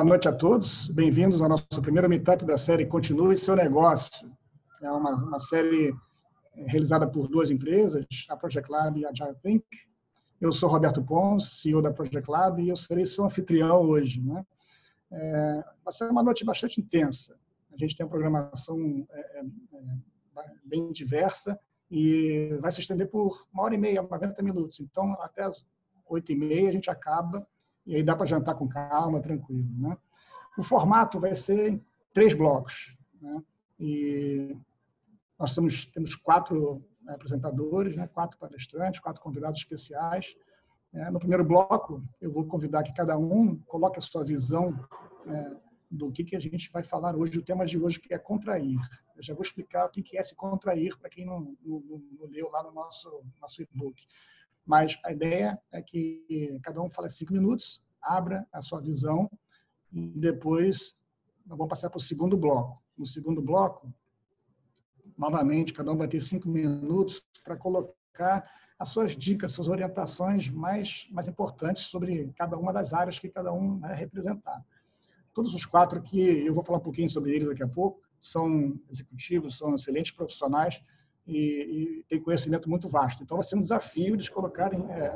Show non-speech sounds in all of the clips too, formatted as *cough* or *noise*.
Boa noite a todos. Bem-vindos ao nosso primeiro meetup da série Continue Seu Negócio. É uma, uma série realizada por duas empresas, a Project Lab e a Agile Think. Eu sou Roberto Pons, CEO da Project Lab, e eu serei seu anfitrião hoje. Né? É, vai ser uma noite bastante intensa. A gente tem uma programação é, é, é bem diversa e vai se estender por uma hora e meia, 90 minutos. Então, até as oito e meia a gente acaba e aí dá para jantar com calma, tranquilo. Né? O formato vai ser três blocos. Né? E nós temos, temos quatro né, apresentadores, né? quatro palestrantes, quatro convidados especiais. É, no primeiro bloco, eu vou convidar que cada um coloque a sua visão é, do que, que a gente vai falar hoje, o tema de hoje que é contrair. Eu já vou explicar o que, que é se contrair para quem não, não, não, leu lá no nosso, nosso e-book. Mas a ideia é que cada um fale cinco minutos, abra a sua visão e depois nós vamos passar para o segundo bloco. No segundo bloco, novamente, cada um vai ter cinco minutos para colocar as suas dicas, suas orientações mais, mais importantes sobre cada uma das áreas que cada um vai representar. Todos os quatro aqui, eu vou falar um pouquinho sobre eles daqui a pouco, são executivos, são excelentes profissionais e, e têm conhecimento muito vasto. Então, vai ser um desafio eles colocarem é,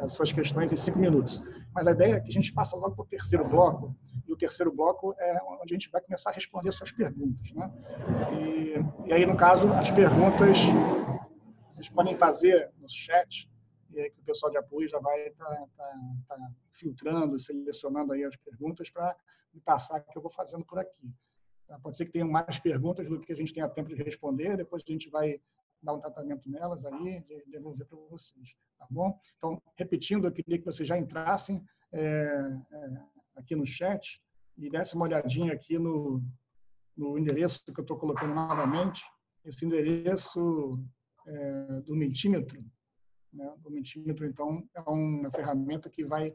as suas questões em cinco minutos. Mas a ideia é que a gente passa logo para o terceiro bloco, e o terceiro bloco é onde a gente vai começar a responder suas perguntas. Né? E, e aí, no caso, as perguntas vocês podem fazer nos chats, que o pessoal de apoio já vai estar tá, tá, tá filtrando, selecionando aí as perguntas para me passar que eu vou fazendo por aqui. Tá? Pode ser que tenham mais perguntas do que a gente tenha tempo de responder, depois a gente vai dar um tratamento nelas aí devolver para vocês, tá bom? Então, repetindo, eu queria que vocês já entrassem é, é, aqui no chat e dessem uma olhadinha aqui no, no endereço que eu estou colocando novamente, esse endereço é, do mentímetro. Né? O mentímetro, então, é uma ferramenta que vai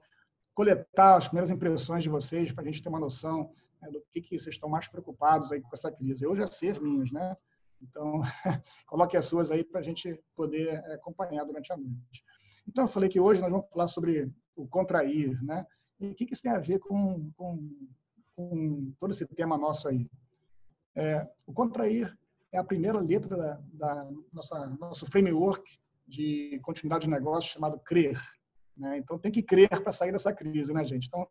coletar as primeiras impressões de vocês para a gente ter uma noção né, do que, que vocês estão mais preocupados aí com essa crise. Eu já sei as minhas, né? Então, *laughs* coloque as suas aí para a gente poder é, acompanhar durante a noite. Então, eu falei que hoje nós vamos falar sobre o contrair, né? E o que, que isso tem a ver com, com, com todo esse tema nosso aí? É, o contrair é a primeira letra da, da nossa nosso framework de continuidade de negócio chamado CRER. Né? Então, tem que crer para sair dessa crise, né, gente? Então,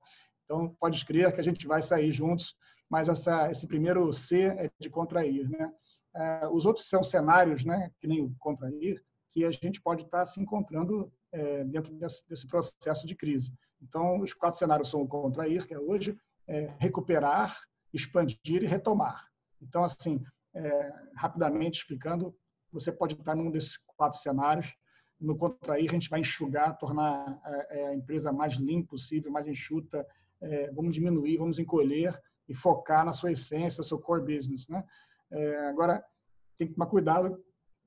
então, pode crer que a gente vai sair juntos, mas essa, esse primeiro C é de contrair, né? É, os outros são cenários, né, que nem o contrair, que a gente pode estar se encontrando é, dentro desse, processo de crise. Então, os quatro cenários são o contrair, que é hoje, é, recuperar, expandir e retomar. Então, assim, é, rapidamente explicando, você pode estar num desses quatro cenários. No contrair, a gente vai enxugar, tornar a, é, a empresa mais limpa possível, mais enxuta. É, vamos diminuir, vamos encolher e focar na sua essência, seu core business, né? É, agora, tem que tomar cuidado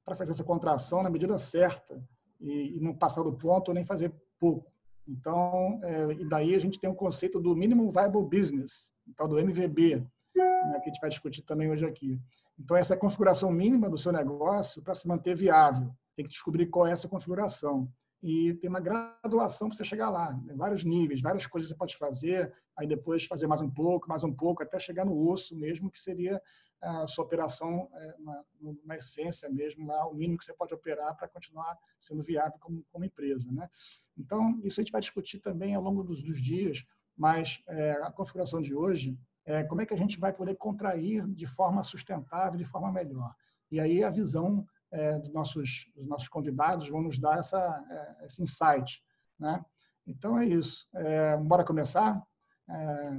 para fazer essa contração na medida certa e, e, não passar do ponto nem fazer pouco. Então, é, e daí a gente tem o conceito do Minimum Viable Business, tal do MVB, né, que a gente vai discutir também hoje aqui. Então, essa é a configuração mínima do seu negócio para se manter viável. Tem que descobrir qual é essa configuração e tem uma graduação para você chegar lá, né? vários níveis, várias coisas você pode fazer, aí depois fazer mais um pouco, mais um pouco, até chegar no osso mesmo, que seria a sua operação é, na, na, essência mesmo, lá, o mínimo que você pode operar para continuar sendo viável como, como empresa. Né? Então, isso a gente vai discutir também ao longo dos, dos dias, mas é, a configuração de hoje é como é que a gente vai poder contrair de forma sustentável, de forma melhor. E aí a visão é, dos, nossos, dos nossos convidados vão nos dar essa, é, esse insight. Né? Então é isso. É, bora começar? É,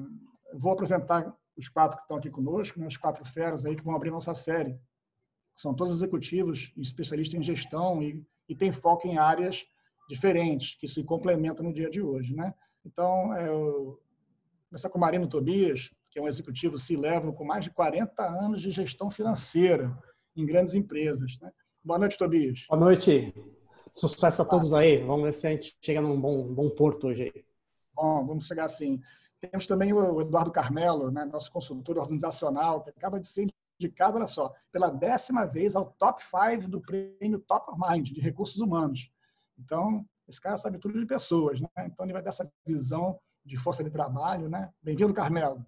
vou apresentar os quatro que estão aqui conosco, né, os quatro feras aí que vão abrir nossa série. São todos executivos e especialistas em gestão e, e têm foco em áreas diferentes, que se complementam no dia de hoje. Né? Então, é, eu, começar com o Marino Tobias, que é um executivo se leva com mais de 40 anos de gestão financeira em grandes empresas. Né? Boa noite, Tobias. Boa noite. Sucesso a todos aí. Vamos ver se a gente chega num bom, bom porto hoje aí. Bom, vamos chegar assim. Temos também o Eduardo Carmelo, né, nosso consultor organizacional, que acaba de ser indicado, olha só, pela décima vez ao top 5 do prêmio Top of Mind de recursos humanos. Então, esse cara sabe tudo de pessoas, né? Então, ele vai dar essa visão de força de trabalho, né? Bem-vindo, Carmelo.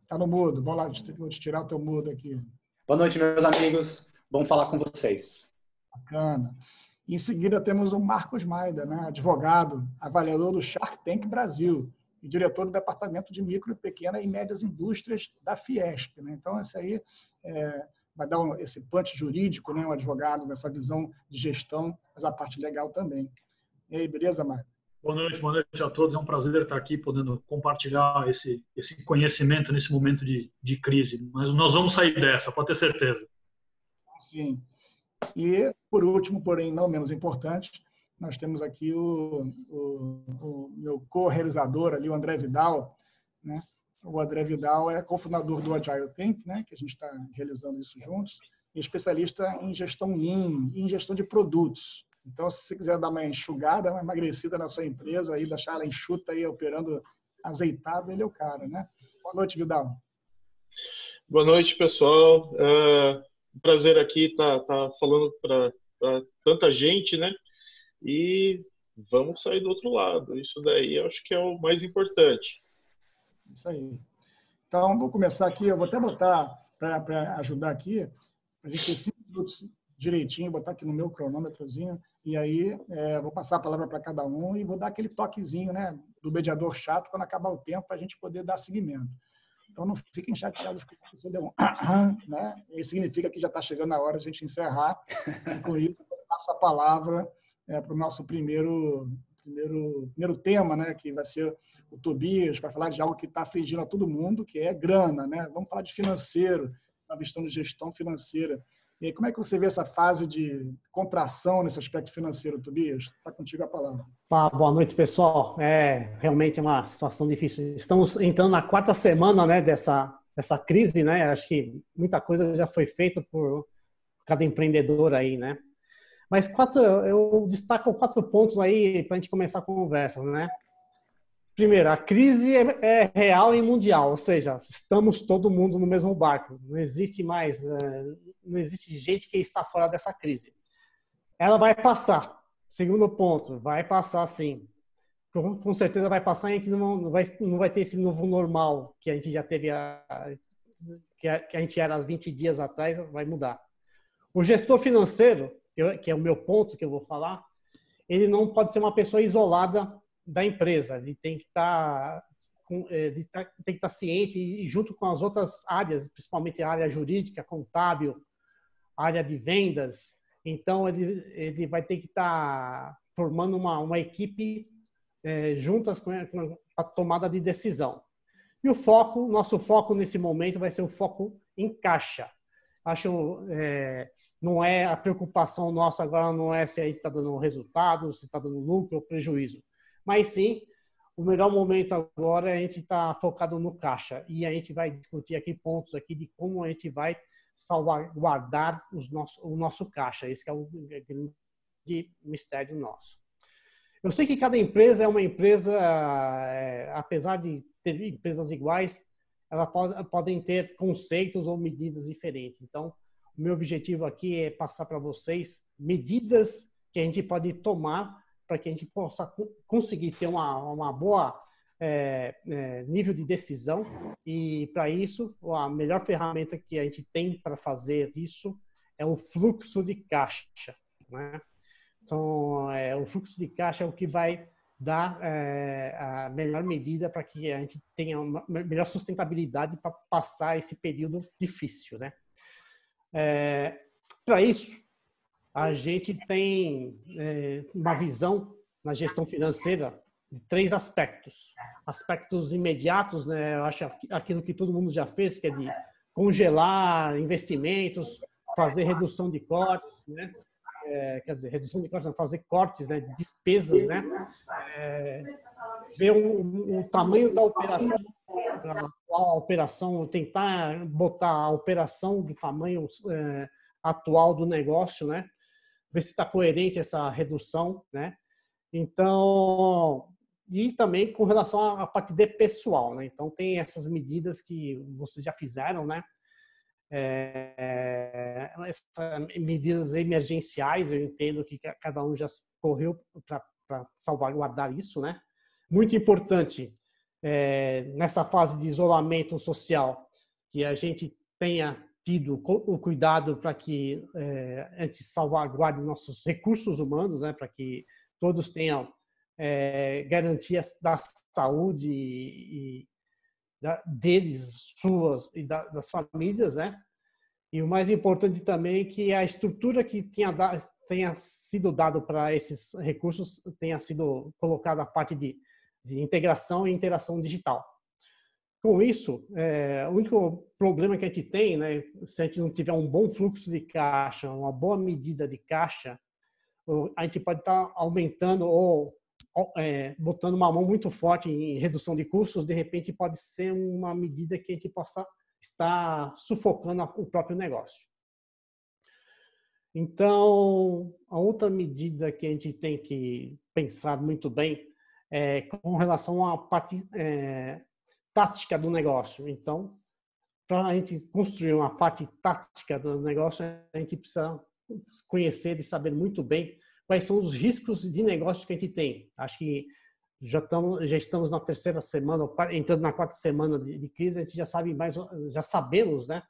Está no mudo. Vou lá, vou te tirar o teu mudo aqui. Boa noite, meus amigos. Bom falar com vocês. Bacana. Em seguida, temos o Marcos Maida, né? advogado, avaliador do Shark Tank Brasil e diretor do Departamento de Micro, Pequena e Médias Indústrias da Fiesp. Né? Então, esse aí é, vai dar um, esse punch jurídico, né? um advogado dessa visão de gestão, mas a parte legal também. E aí, beleza, Maida? Boa noite, boa noite a todos. É um prazer estar aqui podendo compartilhar esse, esse conhecimento nesse momento de, de crise. Mas nós vamos sair dessa, pode ter certeza. Sim. E, por último, porém não menos importante, nós temos aqui o, o, o meu co-realizador ali, o André Vidal. Né? O André Vidal é cofundador do Agile Think, né? que a gente está realizando isso juntos, e especialista em gestão Lean e em gestão de produtos. Então, se você quiser dar uma enxugada, uma emagrecida na sua empresa, aí, deixar ela enxuta aí, operando azeitado, ele é o cara, né? Boa noite, Vidal. Boa noite, pessoal. É um prazer aqui estar tá, tá falando para tanta gente, né? E vamos sair do outro lado. Isso daí eu acho que é o mais importante. Isso aí. Então, vou começar aqui. Eu vou até botar, para ajudar aqui, a gente ter cinco minutos direitinho, botar aqui no meu cronômetrozinho, e aí é, vou passar a palavra para cada um e vou dar aquele toquezinho né, do mediador chato quando acabar o tempo para a gente poder dar seguimento. Então, não fiquem chateados que você deu um né? Isso significa que já está chegando a hora de a gente encerrar. E com isso, eu passo a palavra é, para o nosso primeiro, primeiro, primeiro tema, né? que vai ser o Tobias, vai falar de algo que está afligindo a todo mundo, que é grana. Né? Vamos falar de financeiro, uma questão de gestão financeira. E como é que você vê essa fase de contração nesse aspecto financeiro, Tobias? Está contigo a palavra. Ah, boa noite, pessoal. É realmente uma situação difícil. Estamos entrando na quarta semana né, dessa, dessa crise, né? Acho que muita coisa já foi feita por cada empreendedor aí, né? Mas quatro, eu destaco quatro pontos aí para a gente começar a conversa, né? Primeiro, a crise é, é, real e mundial, ou seja, estamos todo mundo no mesmo barco. Não existe mais, é, não existe gente que está fora dessa crise. Ela vai passar. Segundo ponto, vai passar sim. Com, com certeza vai passar. A gente não, não, vai, não vai ter esse novo normal que a gente já teve, a, que, a, que a gente era há 20 dias atrás, vai mudar. O gestor financeiro, que é o meu ponto que eu vou falar, ele não pode ser uma pessoa isolada da empresa. Ele tem que estar tá é, ele tá, tem que estar tá ciente e junto com as outras áreas, principalmente a área jurídica, contábil, área de vendas. Então ele ele vai ter que estar formando uma uma equipe é, juntas com a tomada de decisão. E o foco, nosso foco nesse momento vai ser o foco em caixa. Acho é, não é a preocupação nossa agora não é se a gente está dando resultado, se está dando lucro ou prejuízo mas sim, o melhor momento agora é a gente estar tá focado no caixa e a gente vai discutir aqui pontos aqui de como a gente vai salvaguardar os nosso, o nosso caixa. Esse é o grande mistério nosso. Eu sei que cada empresa é uma empresa, é, apesar de ter empresas iguais, elas pode, podem ter conceitos ou medidas diferentes. Então, o meu objetivo aqui é passar para vocês medidas que a gente pode tomar para que a gente possa conseguir ter uma, uma boa é, é, nível de decisão e para isso a melhor ferramenta que a gente tem para fazer isso é o fluxo de caixa, né? Então, é, o fluxo de caixa é o que vai dar é, a melhor medida para que a gente tenha uma melhor sustentabilidade para passar esse período difícil, né? É, para isso, a gente tem é, uma visão na gestão financeira de três aspectos. Aspectos imediatos, né? Eu acho aquilo que todo mundo já fez, que é de congelar investimentos, fazer redução de cortes, né? É, quer dizer, redução de cortes, fazer cortes né, de despesas, né? É, ver o, o, tamanho da operação, a, a, operação, tentar botar a operação do tamanho é, atual do negócio, né? Ver se está coerente essa redução, né? Então, e também com relação à parte de pessoal, né? Então tem essas medidas que vocês já fizeram, né? É, essas medidas emergenciais, eu entendo que cada um já correu para salvaguardar isso, né? Muito importante é, nessa fase de isolamento social que a gente tenha tido o cuidado para que é, a gente salvaguarde nossos recursos humanos, né? Para que todos tenham é, garantias da saúde e, e da, deles, suas e da, das famílias, né? E o mais importante também é que a estrutura que tenha, da, tenha sido dado para esses recursos tenha sido colocada a parte de, de integração e interação digital. Com isso, é, o único problema que a gente tem, né, se a gente não tiver um bom fluxo de caixa, uma boa medida de caixa, a gente pode estar aumentando ou é, botando uma mão muito forte em redução de custos, de repente pode ser uma medida que a gente possa está sufocando o próprio negócio. Então, a outra medida que a gente tem que pensar muito bem é com relação à parte é, tática do negócio. Então, para a gente construir uma parte tática do negócio, a gente precisa conhecer e saber muito bem quais são os riscos de negócio que a gente tem. Acho que já estamos já estamos na terceira semana entrando na quarta semana de, de, crise a gente já sabe mais já sabemos né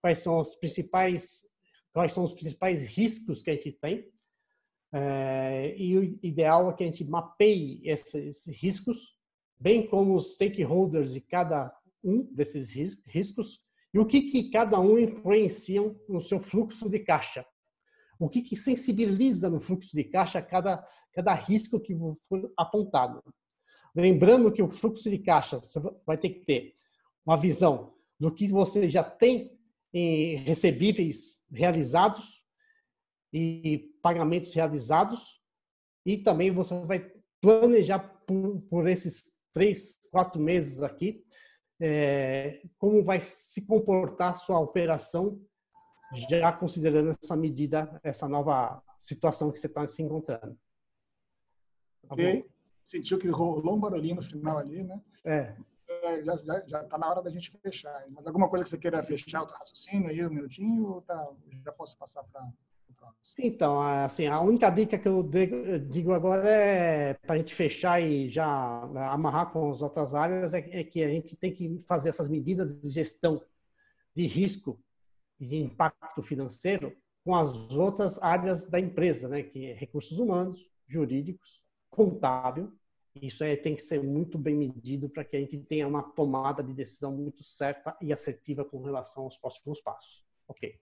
quais são os principais quais são os principais riscos que a gente tem é, e o ideal é que a gente mapeie esses riscos bem como os stakeholders de cada um desses riscos e o que que cada um influenciam no seu fluxo de caixa o que, que sensibiliza no fluxo de caixa cada, cada risco que for apontado. Lembrando que o fluxo de caixa você vai ter que ter uma visão do que você já tem em recebíveis realizados e pagamentos realizados e também você vai planejar por, por esses três, quatro meses aqui é, como vai se comportar sua operação já considerando essa medida, essa nova situação que você está se encontrando. Tá ok. Sentiu que rolou um barulhinho no final ali, né? É. é já está na hora da gente fechar. Mas alguma coisa que você queira fechar o raciocínio aí, um minutinho, ou tá, já posso passar para? Então, assim, a única dica que eu digo agora é para a gente fechar e já amarrar com as outras áreas é, é que a gente tem que fazer essas medidas de gestão de risco de impacto financeiro com as outras áreas da empresa, né, que é recursos humanos, jurídicos, contábil. Isso é, tem que ser muito bem medido para que a gente tenha uma tomada de decisão muito certa e assertiva com relação aos próximos passos. Ok.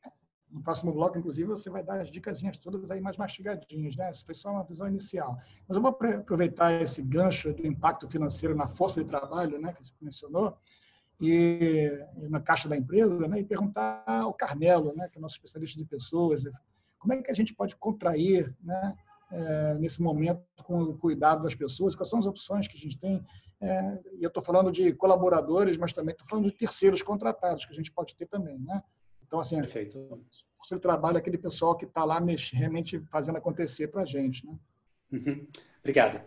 No próximo bloco, inclusive, você vai dar as dicasinhas todas aí mais mastigadinhas, né? Essa foi só uma visão inicial. Mas eu vou aproveitar esse gancho do impacto financeiro na força de trabalho, né, que você mencionou, e, na caixa da empresa né, e perguntar ao Carmelo, né, que é nosso especialista de pessoas, como é que a gente pode contrair né, é, nesse momento com o cuidado das pessoas, quais são as opções que a gente tem. É, e eu estou falando de colaboradores, mas também estou falando de terceiros contratados, que a gente pode ter também. Né? Então, assim, Perfeito. o trabalho é aquele pessoal que está lá realmente fazendo acontecer para a gente. Né? Uhum. Obrigado.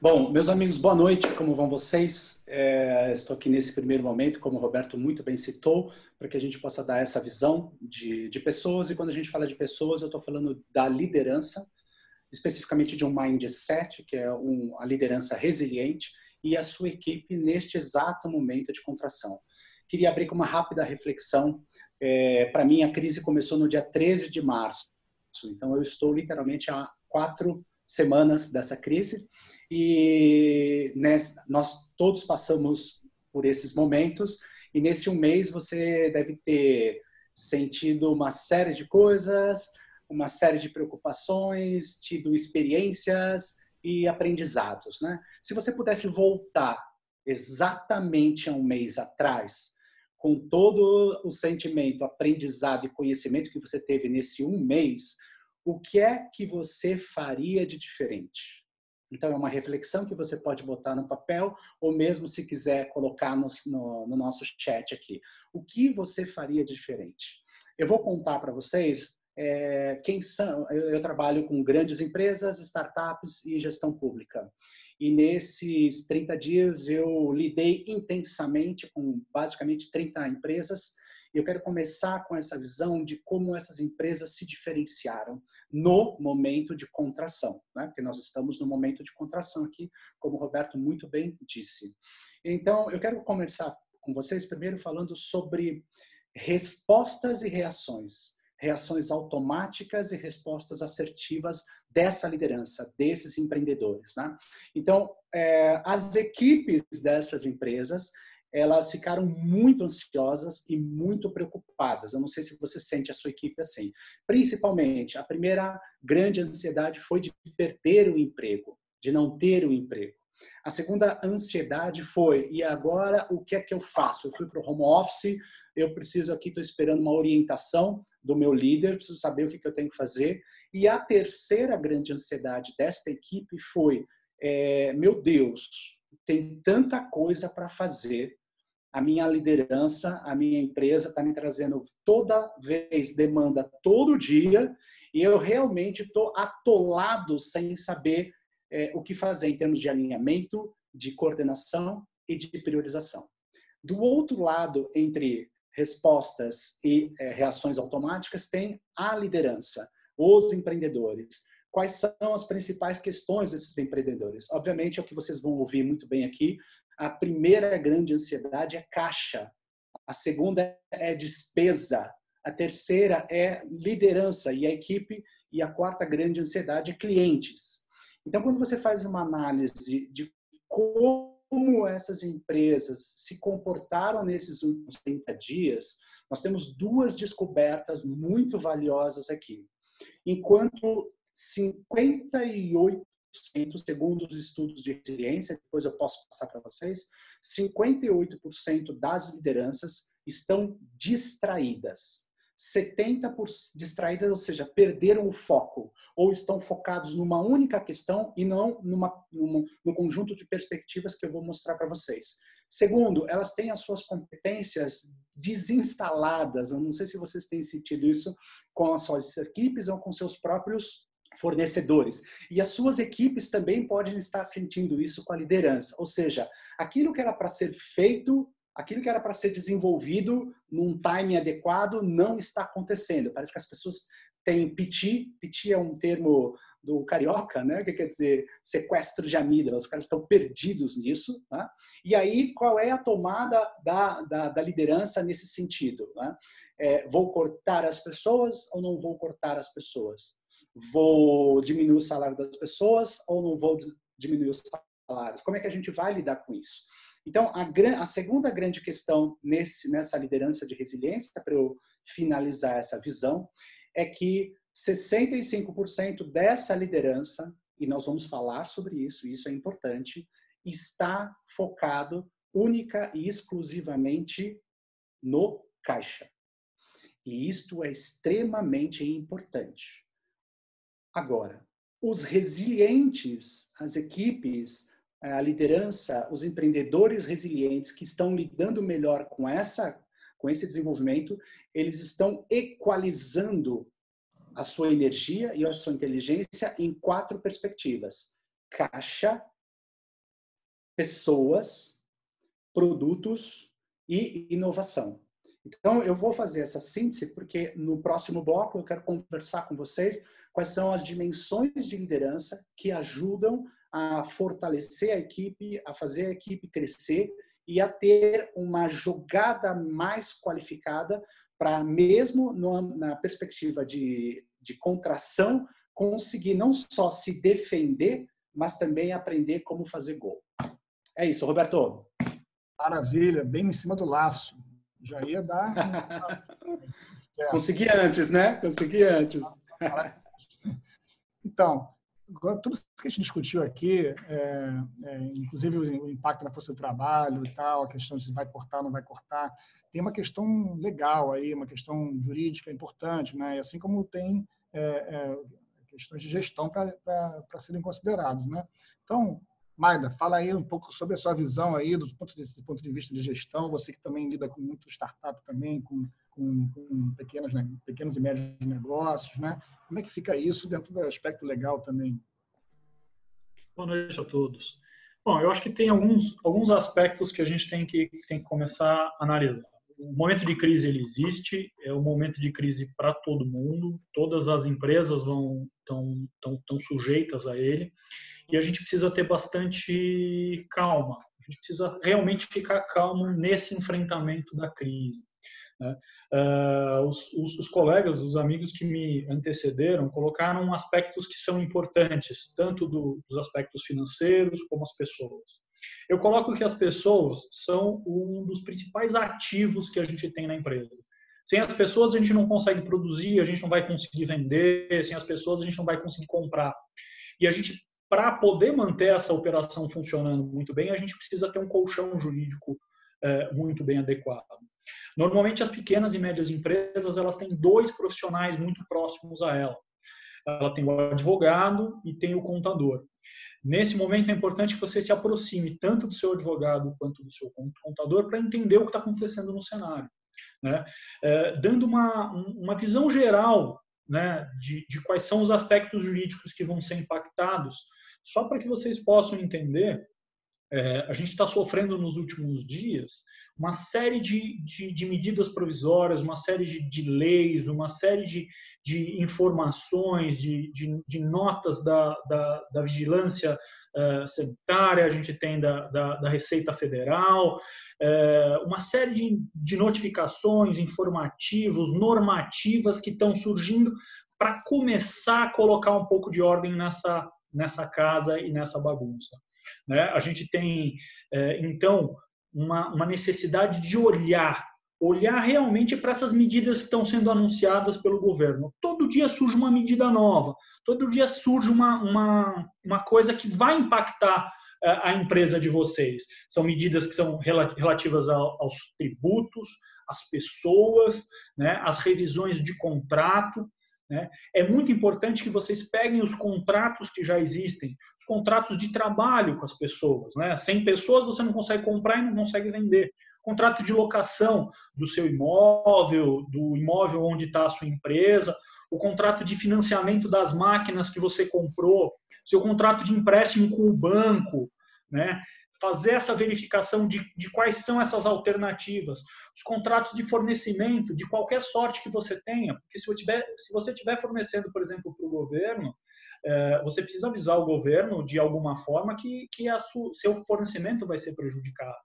Bom, meus amigos, boa noite. Como vão vocês? É, estou aqui nesse primeiro momento, como o Roberto muito bem citou, para que a gente possa dar essa visão de, de pessoas. E quando a gente fala de pessoas, eu estou falando da liderança, especificamente de um mindset, que é um, a liderança resiliente, e a sua equipe neste exato momento de contração. Queria abrir com uma rápida reflexão. É, para mim, a crise começou no dia 13 de março. Então, eu estou literalmente há quatro semanas dessa crise e nós todos passamos por esses momentos e nesse um mês você deve ter sentido uma série de coisas, uma série de preocupações, tido experiências e aprendizados, né? Se você pudesse voltar exatamente a um mês atrás, com todo o sentimento, aprendizado e conhecimento que você teve nesse um mês, o que é que você faria de diferente? Então, é uma reflexão que você pode botar no papel, ou mesmo se quiser colocar no, no, no nosso chat aqui. O que você faria de diferente? Eu vou contar para vocês é, quem são. Eu, eu, trabalho com grandes empresas, startups e gestão pública. E nesses 30 dias eu lidei intensamente com basicamente 30 empresas Eu quero começar com essa visão de como essas empresas se diferenciaram no momento de contração, né? porque nós estamos no momento de contração aqui, como o Roberto muito bem disse. Então, eu quero começar com vocês primeiro falando sobre respostas e reações reações automáticas e respostas assertivas dessa liderança, desses empreendedores. Né? Então, é, as equipes dessas empresas, elas ficaram muito ansiosas e muito preocupadas. Eu não sei se você sente a sua equipe assim. Principalmente, a primeira grande ansiedade foi de perder o emprego, de não ter o emprego. A segunda ansiedade foi, e agora o que é que eu faço? Eu fui para o home office, eu preciso aqui, estou esperando uma orientação do meu líder, preciso saber o que, que eu tenho que fazer. E a terceira grande ansiedade desta equipe foi, é, meu Deus, tem tanta coisa para fazer, a minha liderança, a minha empresa está me trazendo toda vez demanda todo dia e eu realmente estou atolado sem saber é, o que fazer em termos de alinhamento, de coordenação e de priorização. Do outro lado, entre respostas e é, reações automáticas, tem a liderança, os empreendedores. Quais são as principais questões desses empreendedores? Obviamente, é o que vocês vão ouvir muito bem aqui. A primeira grande ansiedade é caixa. A segunda é despesa. A terceira é liderança e a equipe. E a quarta grande ansiedade é clientes. Então, quando você faz uma análise de como como essas empresas se comportaram nesses últimos 30 dias, nós temos duas descobertas muito valiosas aqui. Enquanto 58%, segundo os estudos de resiliência, depois eu posso passar para vocês, 58% das lideranças estão distraídas. 70% distraídas, ou seja, perderam o foco ou estão focados numa única questão e não numa, numa, num conjunto de perspectivas que eu vou mostrar para vocês. Segundo, elas têm as suas competências desinstaladas. Eu não sei se vocês têm sentido isso com as suas equipes ou com seus próprios fornecedores. E as suas equipes também podem estar sentindo isso com a liderança. Ou seja, aquilo que era para ser feito aquilo que era para ser desenvolvido num time adequado não está acontecendo. Parece que as pessoas têm piti, piti é um termo do carioca, né? que quer dizer sequestro de amígdala, os caras estão perdidos nisso. Né? E aí, qual é a tomada da, da, da liderança nesse sentido? Né? É, vou cortar as pessoas ou não vou cortar as pessoas? Vou diminuir o salário das pessoas ou não vou diminuir os salários? Como é que a gente vai lidar com isso? Então, a, a segunda grande questão nesse, nessa liderança de resiliência, para eu finalizar essa visão, é que 65% dessa liderança, e nós vamos falar sobre isso, isso é importante, está focado única e exclusivamente no caixa. E isto é extremamente importante. Agora, os resilientes, as equipes a liderança, os empreendedores resilientes que estão lidando melhor com essa com esse desenvolvimento, eles estão equalizando a sua energia e a sua inteligência em quatro perspectivas: caixa, pessoas, produtos e inovação. Então, eu vou fazer essa síntese porque no próximo bloco eu quero conversar com vocês quais são as dimensões de liderança que ajudam a fortalecer a equipe, a fazer a equipe crescer e a ter uma jogada mais qualificada para, mesmo na perspectiva de, de contração, conseguir não só se defender, mas também aprender como fazer gol. É isso, Roberto. Maravilha, bem em cima do laço. Já ia dar. *laughs* Consegui antes, né? Consegui antes. Então, tudo isso que a gente discutiu aqui, é, é, inclusive o, impacto na força do trabalho e tal, a questão de se vai cortar ou não vai cortar, tem uma questão legal aí, uma questão jurídica importante, né? assim como tem é, é questões de gestão para serem consideradas. Né? Então, Maida, fala aí um pouco sobre a sua visão aí do ponto de, do ponto de vista de gestão, você que também lida com muito startup também, com, com, com pequenos, né, pequenos e médios negócios, né? Como é que fica isso dentro do aspecto legal também? Boa noite a todos. Bom, eu acho que tem alguns, alguns aspectos que a gente tem que, tem que começar a analisar. o momento de crise ele existe, é um momento de crise para todo mundo, todas as empresas vão estão tão, tão sujeitas a ele e a gente precisa ter bastante calma. A gente precisa realmente ficar calmo nesse enfrentamento da crise. Né? Uh, os, os, os, colegas, os amigos que me antecederam, colocaram aspectos que são importantes, tanto do, dos aspectos financeiros como as pessoas. Eu coloco que as pessoas são um dos principais ativos que a gente tem na empresa. Sem as pessoas a gente não consegue produzir, a gente não vai conseguir vender, sem as pessoas a gente não vai conseguir comprar. E a gente, para poder manter essa operação funcionando muito bem, a gente precisa ter um colchão jurídico é, muito bem adequado. Normalmente as pequenas e médias empresas elas têm dois profissionais muito próximos a ela. Ela tem o advogado e tem o contador. Nesse momento é importante que você se aproxime tanto do seu advogado quanto do seu contador para entender o que está acontecendo no cenário, né? É, dando uma, uma visão geral né, de, de quais são os aspectos jurídicos que vão ser impactados, só para que vocês possam entender é, a gente está sofrendo nos últimos dias uma série de, de, de medidas provisórias, uma série de, de, leis, uma série de, de informações, de, de, notas da, da, da vigilância uh, sanitária, a gente tem da, da, da Receita Federal, uh, uma série de, de notificações, informativos, normativas que estão surgindo para começar a colocar um pouco de ordem nessa, nessa casa e nessa bagunça. Né? A gente tem, é, então, uma, uma necessidade de olhar, olhar realmente para essas medidas que estão sendo anunciadas pelo governo. Todo dia surge uma medida nova, todo dia surge uma, uma, uma coisa que vai impactar é, a empresa de vocês. São medidas que são relativas aos tributos, às pessoas, né, às revisões de contrato. Né? É muito importante que vocês peguem os contratos que já existem, os contratos de trabalho com as pessoas. Né? Sem pessoas você não consegue comprar e não consegue vender. Contrato de locação do seu imóvel, do imóvel onde está a sua empresa, o contrato de financiamento das máquinas que você comprou, seu contrato de empréstimo com o banco, né? Fazer essa verificação de, de quais são essas alternativas, os contratos de fornecimento, de qualquer sorte que você tenha, porque se, tiver, se você estiver fornecendo, por exemplo, para o governo, é, você precisa avisar o governo de alguma forma que, que a seu fornecimento vai ser prejudicado.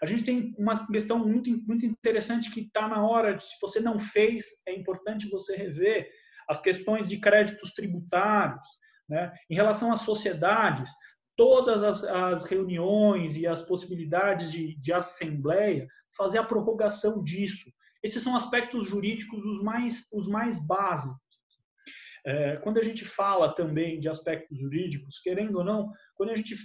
A gente tem uma questão muito, muito interessante que está na hora, de, se você não fez, é importante você rever as questões de créditos tributários, né? Em relação às sociedades, todas as, as reuniões e as possibilidades de, de assembleia, fazer a prorrogação disso. Esses são aspectos jurídicos os mais, os mais básicos. É, quando a gente fala também de aspectos jurídicos, querendo ou não, quando a gente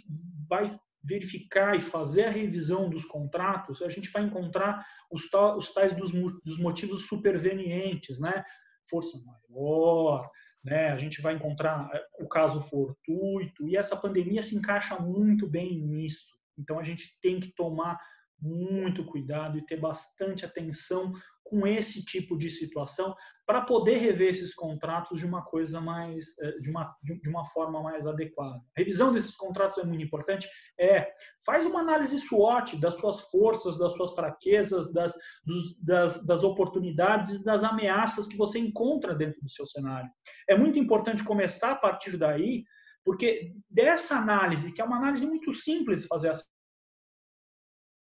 vai verificar e fazer a revisão dos contratos, a gente vai encontrar os, tais dos, dos motivos supervenientes, né? Força maior, né? A gente vai encontrar é, o caso fortuito e essa pandemia se encaixa muito bem nisso. Então a gente tem que tomar muito cuidado e ter bastante atenção com esse tipo de situação para poder rever esses contratos de uma coisa mais eh, de uma de uma forma mais adequada. A revisão desses contratos é muito importante. É faz uma análise SWOT das suas forças, das suas fraquezas, das dos, das, das oportunidades e das ameaças que você encontra dentro do seu cenário. É muito importante começar a partir daí, porque dessa análise, que é uma análise muito simples fazer essa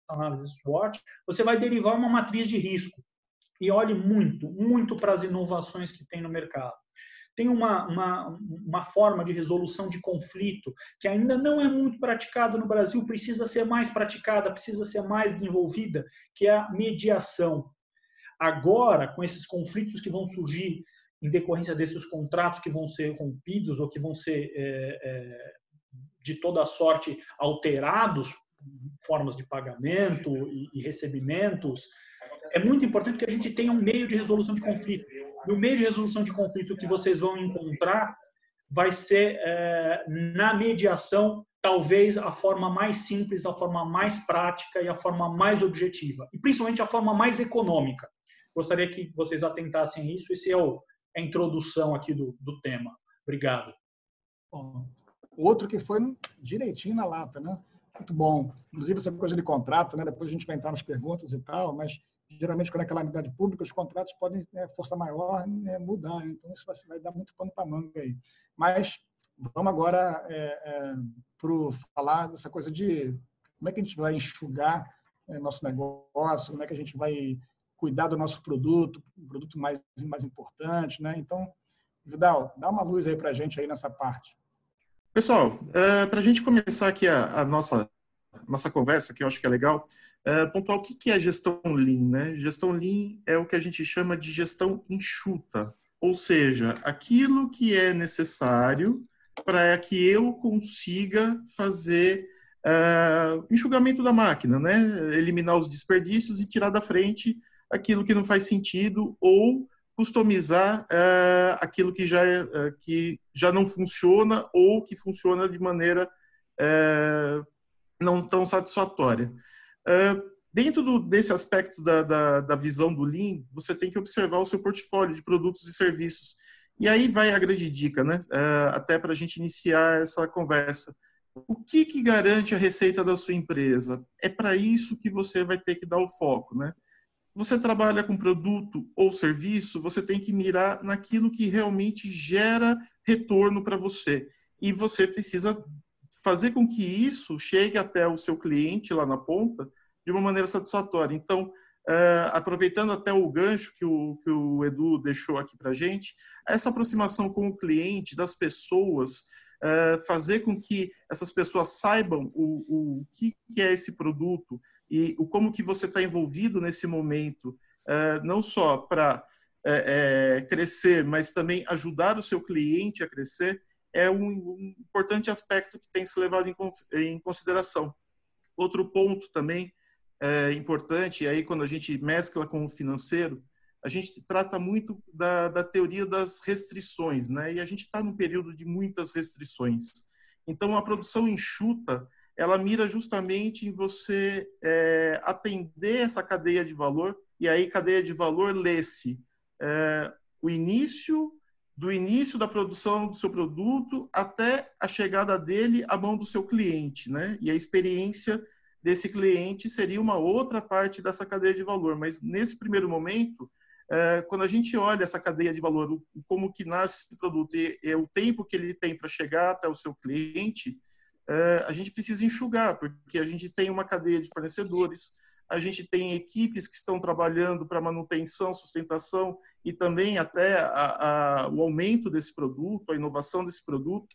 análise SWOT, você vai derivar uma matriz de risco. E olhe muito, muito para as inovações que tem no mercado. Tem uma, uma, uma forma de resolução de conflito que ainda não é muito praticada no Brasil, precisa ser mais praticada, precisa ser mais desenvolvida, que é a mediação. Agora, com esses conflitos que vão surgir em decorrência desses contratos que vão ser rompidos ou que vão ser é, é, de toda sorte alterados formas de pagamento e, e recebimentos, é muito importante que a gente tenha um meio de resolução de conflito. E o meio de resolução de conflito que vocês vão encontrar vai ser é, na mediação, talvez a forma mais simples, a forma mais prática e a forma mais objetiva. E principalmente a forma mais econômica. Gostaria que vocês atentassem isso. Esse é o, a introdução aqui do, do tema. Obrigado. Bom, outro que foi direitinho na lata, né? Muito bom. Inclusive, essa coisa de contrato, né? depois a gente vai entrar nas perguntas e tal, mas geralmente, quando é calamidade pública, os contratos podem, né, força maior, né, mudar. Então, isso vai, vai, dar muito pano para manga aí. Mas vamos agora é, é, para falar dessa coisa de como é que a gente vai enxugar é, nosso negócio, como é que a gente vai cuidar do nosso produto, um produto mais, mais importante. Né? Então, Vidal, dá uma luz aí para a gente aí nessa parte. Pessoal, é, para a gente começar aqui a, a, nossa, nossa conversa, que eu acho que é legal, pontuar o que, que é gestão Lean. Né? Gestão Lean é o que a gente chama de gestão enxuta, ou seja, aquilo que é necessário para que eu consiga fazer uh, enxugamento da máquina, né? eliminar os desperdícios e tirar da frente aquilo que não faz sentido ou customizar uh, aquilo que já, uh, que já não funciona ou que funciona de maneira não tão satisfatória. dentro do, desse aspecto da, da, da visão do Lean, você tem que observar o seu portfólio de produtos e serviços e aí vai a grande dica, né? Uh, até para a gente iniciar essa conversa. O que, que garante a receita da sua empresa? É para isso que você vai ter que dar o foco, né? Você trabalha com produto ou serviço, você tem que mirar naquilo que realmente gera retorno para você. E você precisa fazer com que isso chegue até o seu cliente lá na ponta de uma maneira satisfatória. Então, Uh, aproveitando até o gancho que o, que o Edu deixou aqui para gente, essa aproximação com o cliente, das pessoas, uh, fazer com que essas pessoas saibam o, o que, que é esse produto e o como que você está envolvido nesse momento, uh, não só para é, crescer, mas também ajudar o seu cliente a crescer, é um, importante aspecto que tem que ser levado em, em consideração. Outro ponto também é, importante, e aí quando a gente mescla com o financeiro, a gente trata muito da, da teoria das restrições, né? E a gente está num período de muitas restrições. Então, a produção enxuta, ela mira justamente em você é, atender essa cadeia de valor, e aí cadeia de valor lê-se é, o início do início da produção do seu produto até a chegada dele à mão do seu cliente, né? E a experiência desse cliente seria uma outra parte dessa cadeia de valor. Mas nesse primeiro momento, é, quando a gente olha essa cadeia de valor, como que nasce esse produto e, e o tempo que ele tem para chegar até o seu cliente, é, a gente precisa enxugar, porque a gente tem uma cadeia de fornecedores, a gente tem equipes que estão trabalhando para manutenção, sustentação e também até a, a, o aumento desse produto, a inovação desse produto,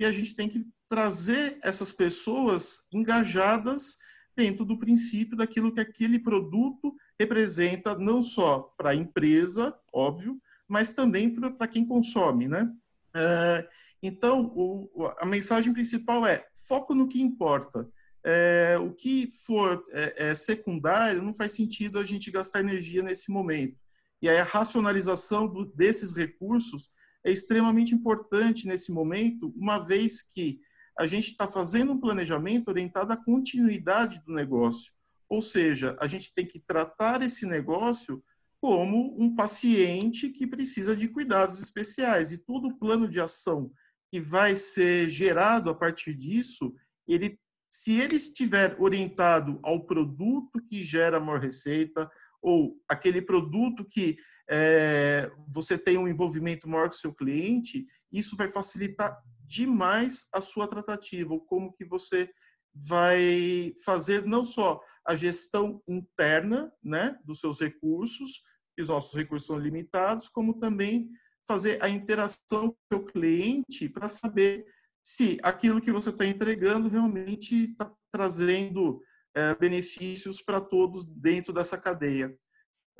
e a gente tem que trazer essas pessoas engajadas dentro do princípio daquilo que aquele produto representa não só para a empresa, óbvio, mas também para quem consome, né? É, então, o, a mensagem principal é foco no que importa. É, o que for é, é, secundário não faz sentido a gente gastar energia nesse momento. E aí a racionalização do, desses recursos é extremamente importante nesse momento, uma vez que a gente está fazendo um planejamento orientado à continuidade do negócio. Ou seja, a gente tem que tratar esse negócio como um paciente que precisa de cuidados especiais. E todo o plano de ação que vai ser gerado a partir disso, ele, se ele estiver orientado ao produto que gera maior receita, ou aquele produto que é, você tem um envolvimento maior com o seu cliente, isso vai facilitar demais a sua tratativa, ou como que você vai fazer não só a gestão interna né, dos seus recursos, e os nossos recursos são limitados, como também fazer a interação com o cliente para saber se aquilo que você está entregando realmente está trazendo é, benefícios para todos dentro dessa cadeia.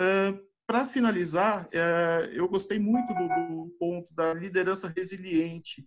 É, para finalizar, é, eu gostei muito do, do ponto da liderança resiliente,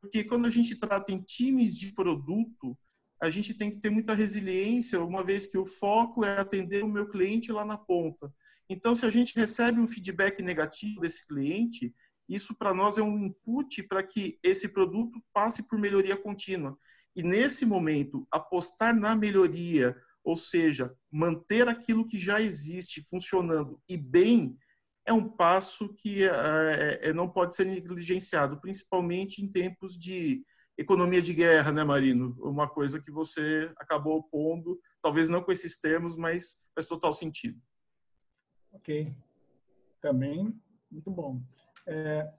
porque quando a gente trata em times de produto, a gente tem que ter muita resiliência, uma vez que o foco é atender o meu cliente lá na ponta. Então, se a gente recebe um feedback negativo desse cliente, isso para nós é um input para que esse produto passe por melhoria contínua. E nesse momento, apostar na melhoria, ou seja, manter aquilo que já existe funcionando e bem, é um passo que é, é, não pode ser negligenciado, principalmente em tempos de economia de guerra, né, Marino? Uma coisa que você acabou pondo, talvez não com esses termos, mas faz total sentido. Ok. Também, muito bom. É,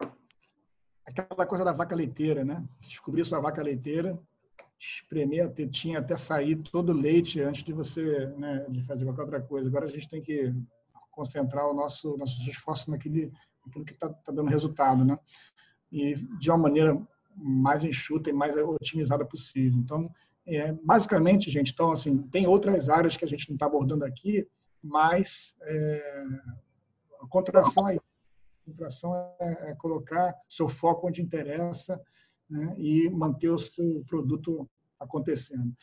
aquela coisa da vaca leiteira, né? Descobrir sua vaca leiteira, espremer a tetinha até sair todo o leite antes de você né, de fazer qualquer outra coisa. Agora a gente tem que concentrar o nosso nossos esforços naquele, naquilo que está tá dando resultado, né? E de uma maneira mais enxuta e mais otimizada possível. Então, é, basicamente, gente, então assim tem outras áreas que a gente não está abordando aqui, mas é, a contração aí, a contração é, é, colocar seu foco onde interessa né, e manter o seu produto acontecendo.